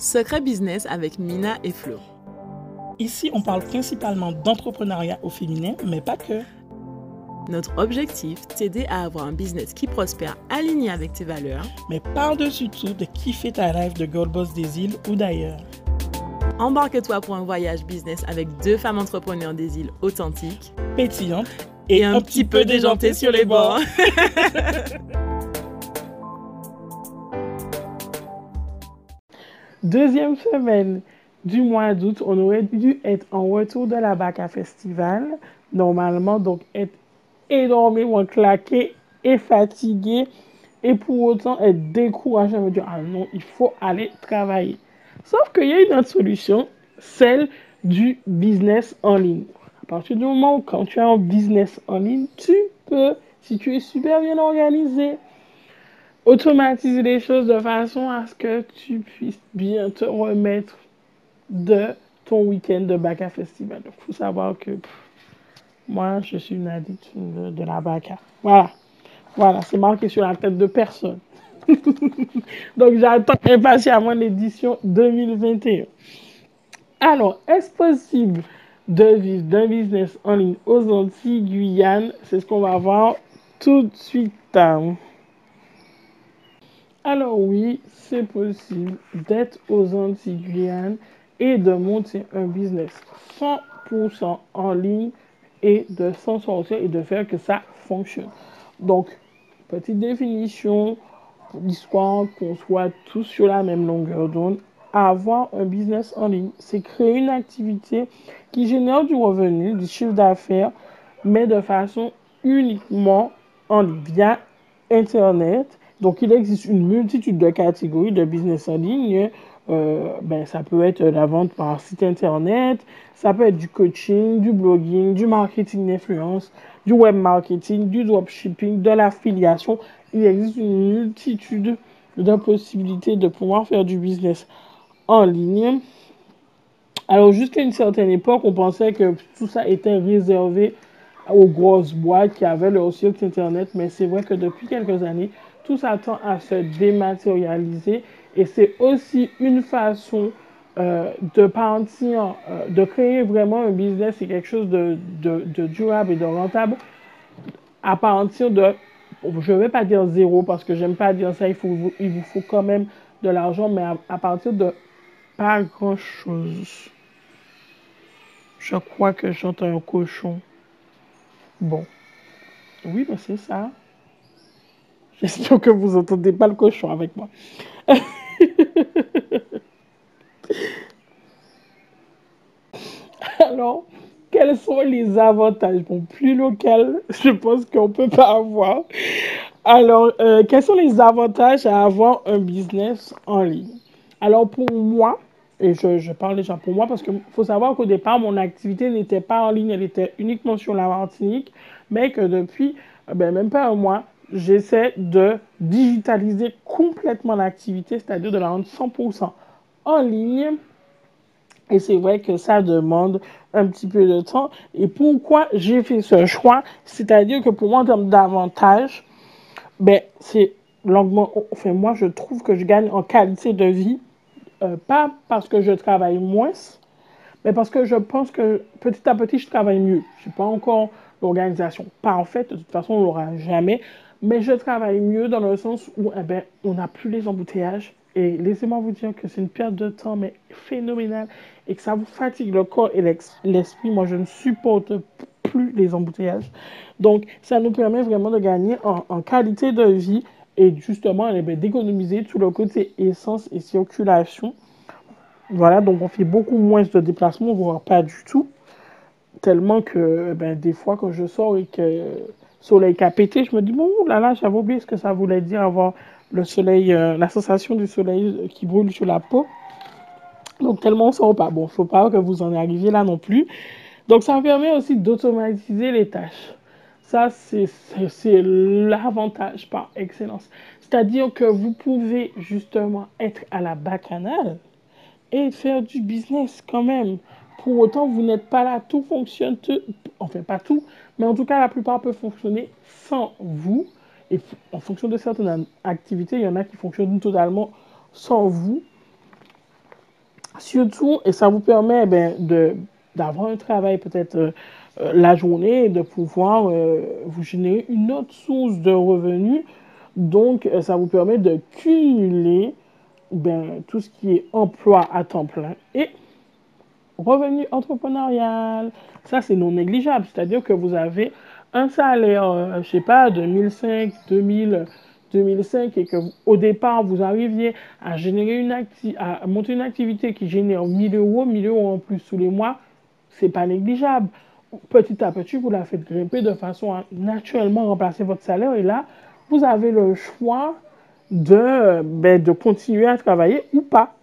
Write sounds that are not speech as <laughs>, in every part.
Secret Business avec Mina et Flo. Ici, on parle principalement d'entrepreneuriat au féminin, mais pas que. Notre objectif, t'aider à avoir un business qui prospère aligné avec tes valeurs, mais par-dessus tout de kiffer ta rêve de Gold Boss des îles ou d'ailleurs. Embarque-toi pour un voyage business avec deux femmes entrepreneurs des îles authentiques, pétillantes et, un, petit peu déjantées sur les bords. <laughs> Deuxième semaine du mois d'août, on aurait dû être en retour de la Baca Festival. Normalement, donc être énormément claqué et fatigué. Et pour autant être découragé, me dire, ah non, il faut aller travailler. Sauf qu'il y a une autre solution, celle du business en ligne. À partir du moment où quand tu as un business en ligne, tu peux, si tu es super bien organisé, automatiser les choses de façon à ce que tu puisses bien te remettre de ton week-end de Baca Festival. Il faut savoir que moi, je suis une addict de, la Baca. Voilà. Voilà, c'est marqué sur la tête de personne. <laughs> Donc, j'attends impatiemment l'édition 2021. Alors, est-ce possible de vivre d'un business en ligne aux Antilles, Guyane? C'est ce qu'on va voir tout de suite. Alors oui, c'est possible d'être aux Antilles, et de monter un business 100% en ligne et de s'en sortir et de faire que ça fonctionne. Donc, petite définition, l'histoire qu'on soit tous sur la même longueur d'onde. Avoir un business en ligne, c'est créer une activité qui génère du revenu, du chiffre d'affaires, mais de façon uniquement en ligne, via Internet. Donc, il existe une multitude de catégories de business en ligne. Euh, ben, ça peut être la vente par site internet, ça peut être du coaching, du blogging, du marketing d'influence, du web marketing, du dropshipping, de l'affiliation. Il existe une multitude de possibilités de pouvoir faire du business en ligne. Alors jusqu'à une certaine époque, on pensait que tout ça était réservé aux grosses boîtes qui avaient leur site internet, mais c'est vrai que depuis quelques années, tout ça tend à se dématérialiser et c'est aussi une façon euh, de partir, euh, de créer vraiment un business et quelque chose de, durable et de rentable à partir de, je ne vais pas dire zéro parce que j'aime pas dire ça, il, faut, il vous faut quand même de l'argent, mais à, partir de pas grand-chose. Je crois que j'entends un cochon. Bon. Oui, mais c'est ça. J'espère que vous n'entendez pas le cochon avec moi. <laughs> Alors, quels sont les avantages? Bon, plus local, je pense qu'on ne peut pas avoir. Alors, euh, quels sont les avantages à avoir un business en ligne? Alors, pour moi, et je, parle déjà pour moi parce qu'il faut savoir qu'au départ, mon activité n'était pas en ligne, elle était uniquement sur la Martinique, mais que depuis, euh, ben, même pas un mois, j'essaie de digitaliser complètement l'activité, c'est-à-dire de la rendre 100% en ligne. Et c'est vrai que ça demande un petit peu de temps. Et pourquoi j'ai fait ce choix? C'est-à-dire que pour moi, en termes d'avantages, ben, c'est longuement. Enfin, moi, je trouve que je gagne en qualité de vie. Euh, pas parce que je travaille moins, mais parce que je pense que petit à petit, je travaille mieux. Je n'ai pas encore l'organisation parfaite. De toute façon, on ne l'aura jamais. Mais je travaille mieux dans le sens où eh ben, on n'a plus les embouteillages. Et laissez-moi vous dire que c'est une perte de temps, mais phénoménale, et que ça vous fatigue le corps et l'esprit. Moi, je ne supporte plus les embouteillages. Donc, ça nous permet vraiment de gagner en, qualité de vie et justement eh ben, d'économiser tout le côté essence et circulation. Voilà, donc on fait beaucoup moins de déplacements, voire pas du tout. Tellement que eh ben, des fois, quand je sors et que soleil qui a pété, je me dis, bon, là là, j'avais oublié ce que ça voulait dire avoir le soleil, euh, la sensation du soleil qui brûle sur la peau. Donc, tellement on sent pas. Bon, faut pas que vous en arriviez là non plus. Donc, ça permet aussi d'automatiser les tâches. Ça, c'est l'avantage par excellence. C'est-à-dire que vous pouvez justement être à la bacchanale et faire du business quand même. Pour autant, vous n'êtes pas là, tout fonctionne, enfin pas tout, mais en tout cas, la plupart peuvent fonctionner sans vous. Et en fonction de certaines activités, il y en a qui fonctionnent totalement sans vous. Surtout, et ça vous permet ben, d'avoir un travail peut-être euh, euh, la journée et de pouvoir euh, vous générer une autre source de revenus. Donc, ça vous permet de cumuler ben, tout ce qui est emploi à temps plein et revenu entrepreneurial. Ça, c'est non négligeable. C'est-à-dire que vous avez un salaire, je sais pas, de 1005, 2000 2005 et que au départ vous arriviez à générer une à monter une activité qui génère 1000 euros, 1000 euros en plus tous les mois, c'est pas négligeable. Petit à petit, vous la faites grimper de façon à naturellement remplacer votre salaire et là, vous avez le choix de, ben, de continuer à travailler ou pas.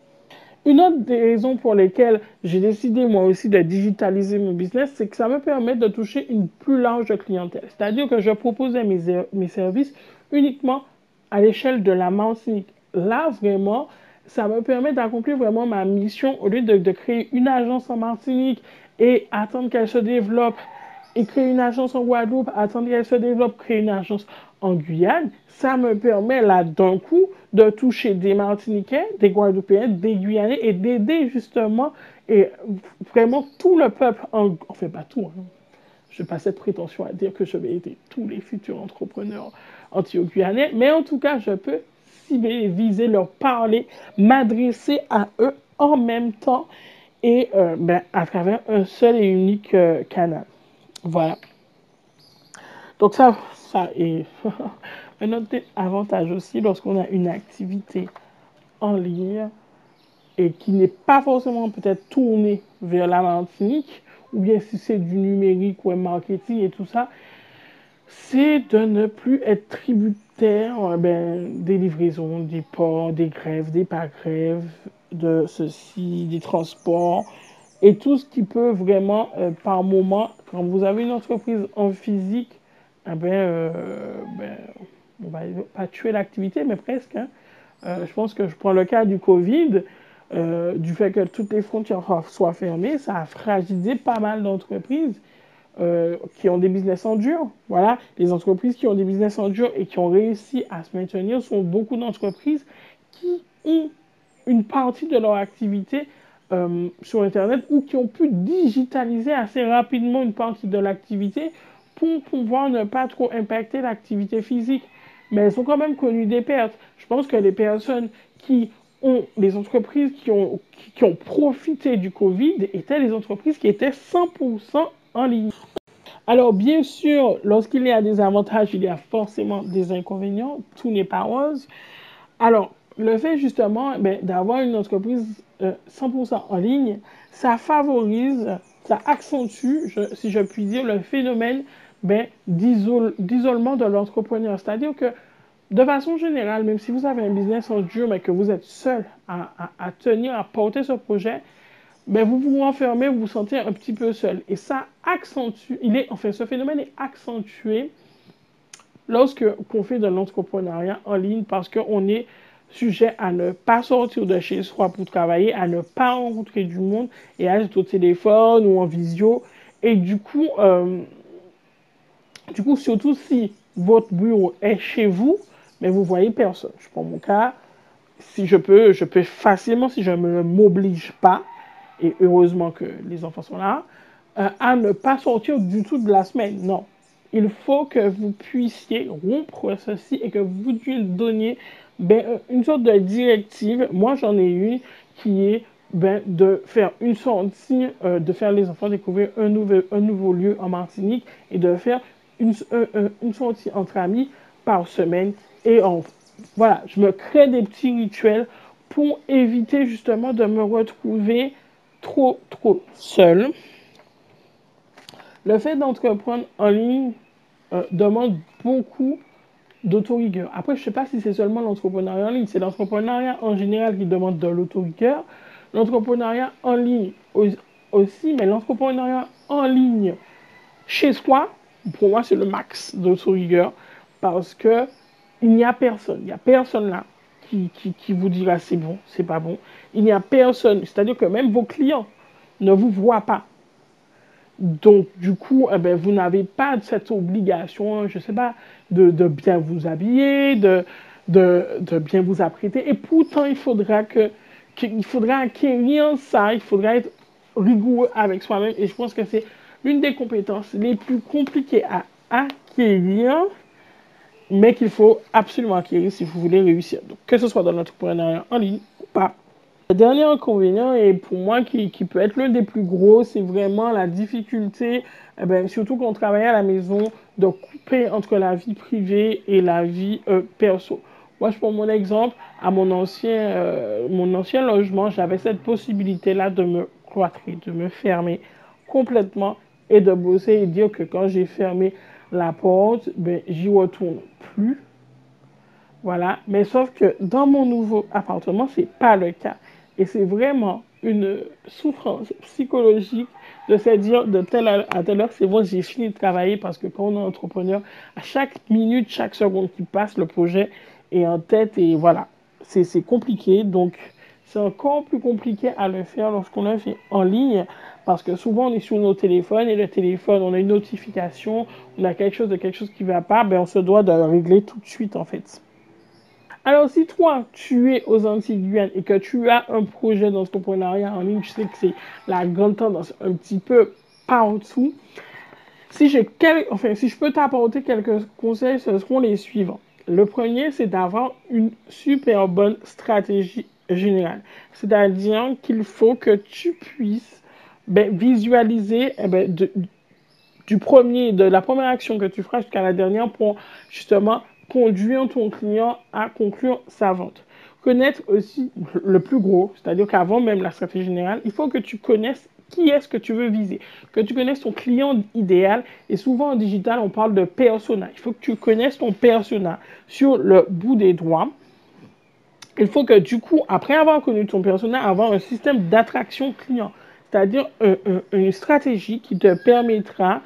Une autre des raisons pour lesquelles j'ai décidé moi aussi de digitaliser mon business, c'est que ça me permet de toucher une plus large clientèle. C'est-à-dire que je proposais mes, mes services uniquement à l'échelle de la Martinique. Là, vraiment, ça me permet d'accomplir vraiment ma mission au lieu de, créer une agence en Martinique et attendre qu'elle se développe et créer une agence en Guadeloupe, attendre qu'elle se développe, créer une agence en Guyane, ça me permet là d'un coup de toucher des Martiniquais, des Guadeloupéens, des Guyanais et d'aider justement et vraiment tout le peuple, en, fait pas tout, hein. je n'ai pas cette prétention à dire que je vais aider tous les futurs entrepreneurs anti-guyanais, mais en tout cas, je peux cibler, viser, leur parler, m'adresser à eux en même temps et euh, ben, à travers un seul et unique euh, canal. Voilà. Donc ça, ça est <laughs> un autre avantage aussi lorsqu'on a une activité en ligne et qui n'est pas forcément peut-être tournée vers la Martinique, ou bien si c'est du numérique ou un marketing et tout ça, c'est de ne plus être tributaire euh, ben, des livraisons, des ports, des grèves, des pas grèves, de ceci, des transports et tout ce qui peut vraiment, euh, par moment, quand vous avez une entreprise en physique, eh ben, euh, ben, on va pas tuer l'activité, mais presque. Hein. je pense que je prends le cas du Covid, du fait que toutes les frontières soient fermées, ça a fragilisé pas mal d'entreprises. Euh, qui ont des business en dur. Voilà, les entreprises qui ont des business en dur et qui ont réussi à se maintenir sont beaucoup d'entreprises qui ont une partie de leur activité euh, sur Internet ou qui ont pu digitaliser assez rapidement une partie de l'activité pour pouvoir ne pas trop impacter l'activité physique. Mais elles sont quand même connues des pertes. Je pense que les personnes qui ont, les entreprises qui ont, qui ont profité du Covid étaient les entreprises qui étaient 100% ligne. Alors, bien sûr, lorsqu'il y a des avantages, il y a forcément des inconvénients. Tout n'est pas rose. Alors, le fait justement ben, d'avoir une entreprise 100% euh, en ligne, ça favorise, ça accentue, si je puis dire, le phénomène ben, d'isolement de l'entrepreneur. C'est-à-dire que, de façon générale, même si vous avez un business en dur, mais que vous êtes seul à, tenir, à porter ce projet, ben vous vous renfermez, vous vous sentez un petit peu seul. Et ça accentue, il est, enfin, ce phénomène est accentué lorsque qu'on fait de l'entrepreneuriat en ligne parce qu'on est sujet à ne pas sortir de chez soi pour travailler, à ne pas rencontrer du monde et à être au téléphone ou en visio. Et du coup, euh, du coup, surtout si votre bureau est chez vous, mais vous voyez personne. Je prends mon cas, si je peux, je peux facilement, si je ne m'oblige pas, et heureusement que les enfants sont là, euh, à ne pas sortir du tout de la semaine. Non. Il faut que vous puissiez rompre ceci et que vous donniez ben, euh, une sorte de directive. Moi, j'en ai une qui est ben, de faire une sortie, euh, de faire les enfants découvrir un, nouvel, un nouveau lieu en Martinique et de faire une, une sortie entre amis par semaine. Et voilà, je me crée des petits rituels pour éviter justement de me retrouver trop, trop seul. Le fait d'entreprendre en ligne euh, demande beaucoup d'autorigueur. Après, je ne sais pas si c'est seulement l'entrepreneuriat en ligne, c'est l'entrepreneuriat en général qui demande de l'autorigueur. L'entrepreneuriat en ligne aussi, mais l'entrepreneuriat en ligne chez soi, pour moi, c'est le max d'autorigueur parce que il n'y a personne, il n'y a personne là qui, vous dira c'est bon, c'est pas bon. Il n'y a personne, c'est-à-dire que même vos clients ne vous voient pas. Donc, du coup, eh ben, vous n'avez pas cette obligation, je ne sais pas, de, bien vous habiller, de, de, bien vous apprêter. Et pourtant, il faudra que, qu'il faudrait acquérir ça, il faudrait être rigoureux avec soi-même. Et je pense que c'est l'une des compétences les plus compliquées à acquérir, mais qu'il faut absolument acquérir si vous voulez réussir. Donc, que ce soit dans l'entrepreneuriat en ligne ou pas. Le dernier inconvénient, et pour moi qui, qui peut être l'un des plus gros, c'est vraiment la difficulté, eh ben, surtout quand on travaille à la maison, de couper entre la vie privée et la vie euh, perso. Moi, je prends mon exemple. À mon ancien, euh, mon ancien logement, j'avais cette possibilité-là de me cloîtrer, de me fermer complètement et de bosser et dire que quand j'ai fermé la porte, ben, j'y retourne plus. Voilà. Mais sauf que dans mon nouveau appartement, c'est pas le cas. Et c'est vraiment une souffrance psychologique de se dire de telle à telle heure, c'est bon, j'ai fini de travailler parce que quand on est entrepreneur, à chaque minute, chaque seconde qui passe, le projet est en tête et voilà. C'est compliqué. Donc, c'est encore plus compliqué à le faire lorsqu'on le fait en ligne parce que souvent on est sur nos téléphones et le téléphone, on a une notification, on a quelque chose de quelque chose qui ne va pas, ben on se doit de le régler tout de suite en fait. Alors si toi tu es aux Antilles et que tu as un projet d'entrepreneuriat en ligne, je sais que c'est la grande tendance un petit peu partout. Si, enfin, si je peux t'apporter quelques conseils, ce seront les suivants. Le premier, c'est d'avoir une super bonne stratégie générale. C'est-à-dire qu'il faut que tu puisses ben, visualiser eh ben, du premier, de la première action que tu feras jusqu'à la dernière pour justement conduire ton client à conclure sa vente. Connaître aussi le plus gros, c'est-à-dire qu'avant même la stratégie générale, il faut que tu connaisses qui est-ce que tu veux viser, que tu connaisses ton client idéal. Et souvent en digital, on parle de persona. Il faut que tu connaisses ton persona sur le bout des doigts il faut que du coup, après avoir connu ton personnel, avoir un système d'attraction client, c'est-à-dire une stratégie qui te permettra,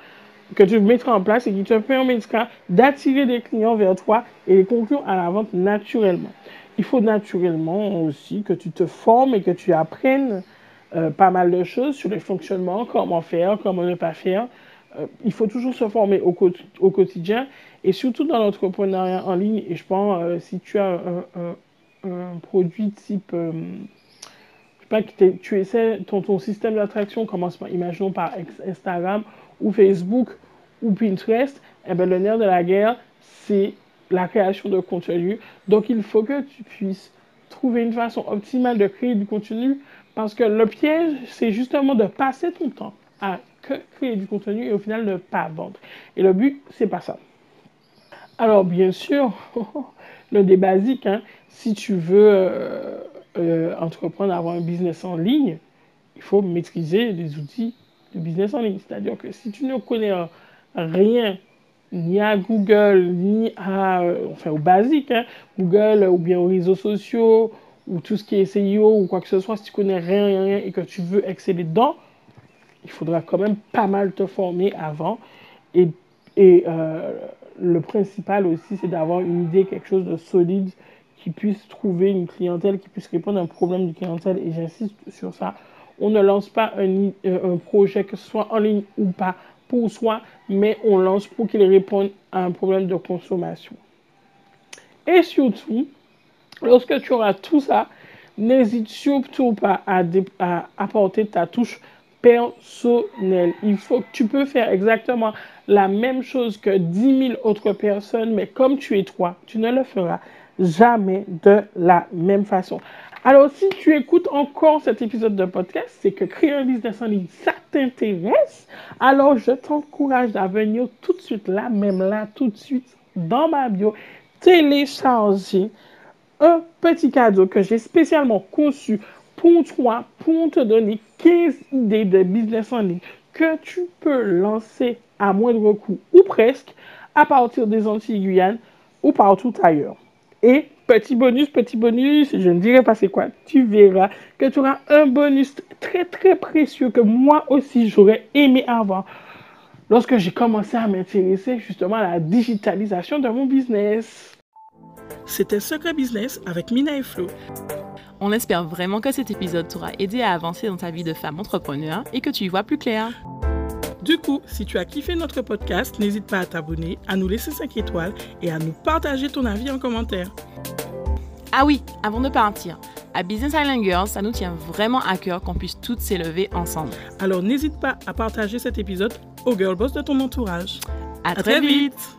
que tu mettras en place et qui te permettra d'attirer des clients vers toi et les conclure à la vente naturellement. Il faut naturellement aussi que tu te formes et que tu apprennes euh, pas mal de choses sur les fonctionnements, comment faire, comment ne pas faire. Euh, il faut toujours se former au, quotidien et surtout dans l'entrepreneuriat en ligne. Et je pense, euh, si tu as un un produit type, je sais pas, tu essaies, ton, ton système d'attraction commence par, imaginons par Instagram Facebook ou Pinterest, eh bien, le nerf de la guerre, c'est la création de contenu. Donc, il faut que tu puisses trouver une façon optimale de créer du contenu parce que le piège, c'est justement de passer ton temps à créer du contenu et au final ne pas vendre. Et le but, c'est pas ça. Alors, bien sûr, <laughs> le des basiques, hein, si tu veux euh, euh, entreprendre, avoir un business en ligne, il faut maîtriser les outils de business en ligne. C'est-à-dire que si tu ne connais rien, ni à Google, ni à, euh, enfin, au basique, hein, Google ou bien aux réseaux sociaux, ou tout ce qui est SEO ou quoi que ce soit, si tu connais rien, rien, rien et que tu veux exceller dedans, il faudra quand même pas mal te former avant. Et, et le principal aussi, c'est d'avoir une idée, quelque chose de solide qui puisse trouver une clientèle, qui puisse répondre à un problème de clientèle. Et j'insiste sur ça. On ne lance pas un, euh, un, projet, que ce soit en ligne ou pas, pour soi, mais on lance pour qu'il réponde à un problème de consommation. Et surtout, lorsque tu auras tout ça, n'hésite surtout pas à, à, apporter ta touche personnelle. Il faut que tu peux faire exactement la même chose que 10 000 autres personnes, mais comme tu es toi, tu ne le feras jamais de la même façon. Alors, si tu écoutes encore cet épisode de podcast, c'est que créer un business en ligne, ça t'intéresse. Alors, je t'encourage à venir tout de suite, là, même là, tout de suite, dans ma bio, télécharger un petit cadeau que j'ai spécialement conçu pour toi, pour te donner 15 idées de business en ligne que tu peux lancer à moindre coût ou presque à partir des Antilles Guyane ou partout ailleurs. Et petit bonus, petit bonus, je ne dirai pas c'est quoi, tu verras que tu auras un bonus très très précieux que moi aussi j'aurais aimé avoir lorsque j'ai commencé à m'intéresser justement à la digitalisation de mon business. C'était Secret Business avec Mina et Flo. On espère vraiment que cet épisode t'aura aidé à avancer dans ta vie de femme entrepreneur et que tu y vois plus clair. Du coup, si tu as kiffé notre podcast, n'hésite pas à t'abonner, à nous laisser 5 étoiles et à nous partager ton avis en commentaire. Ah oui, avant de partir, à Business Island Girls, ça nous tient vraiment à cœur qu'on puisse toutes s'élever ensemble. Alors n'hésite pas à partager cet épisode aux girl boss de ton entourage. À, très, vite.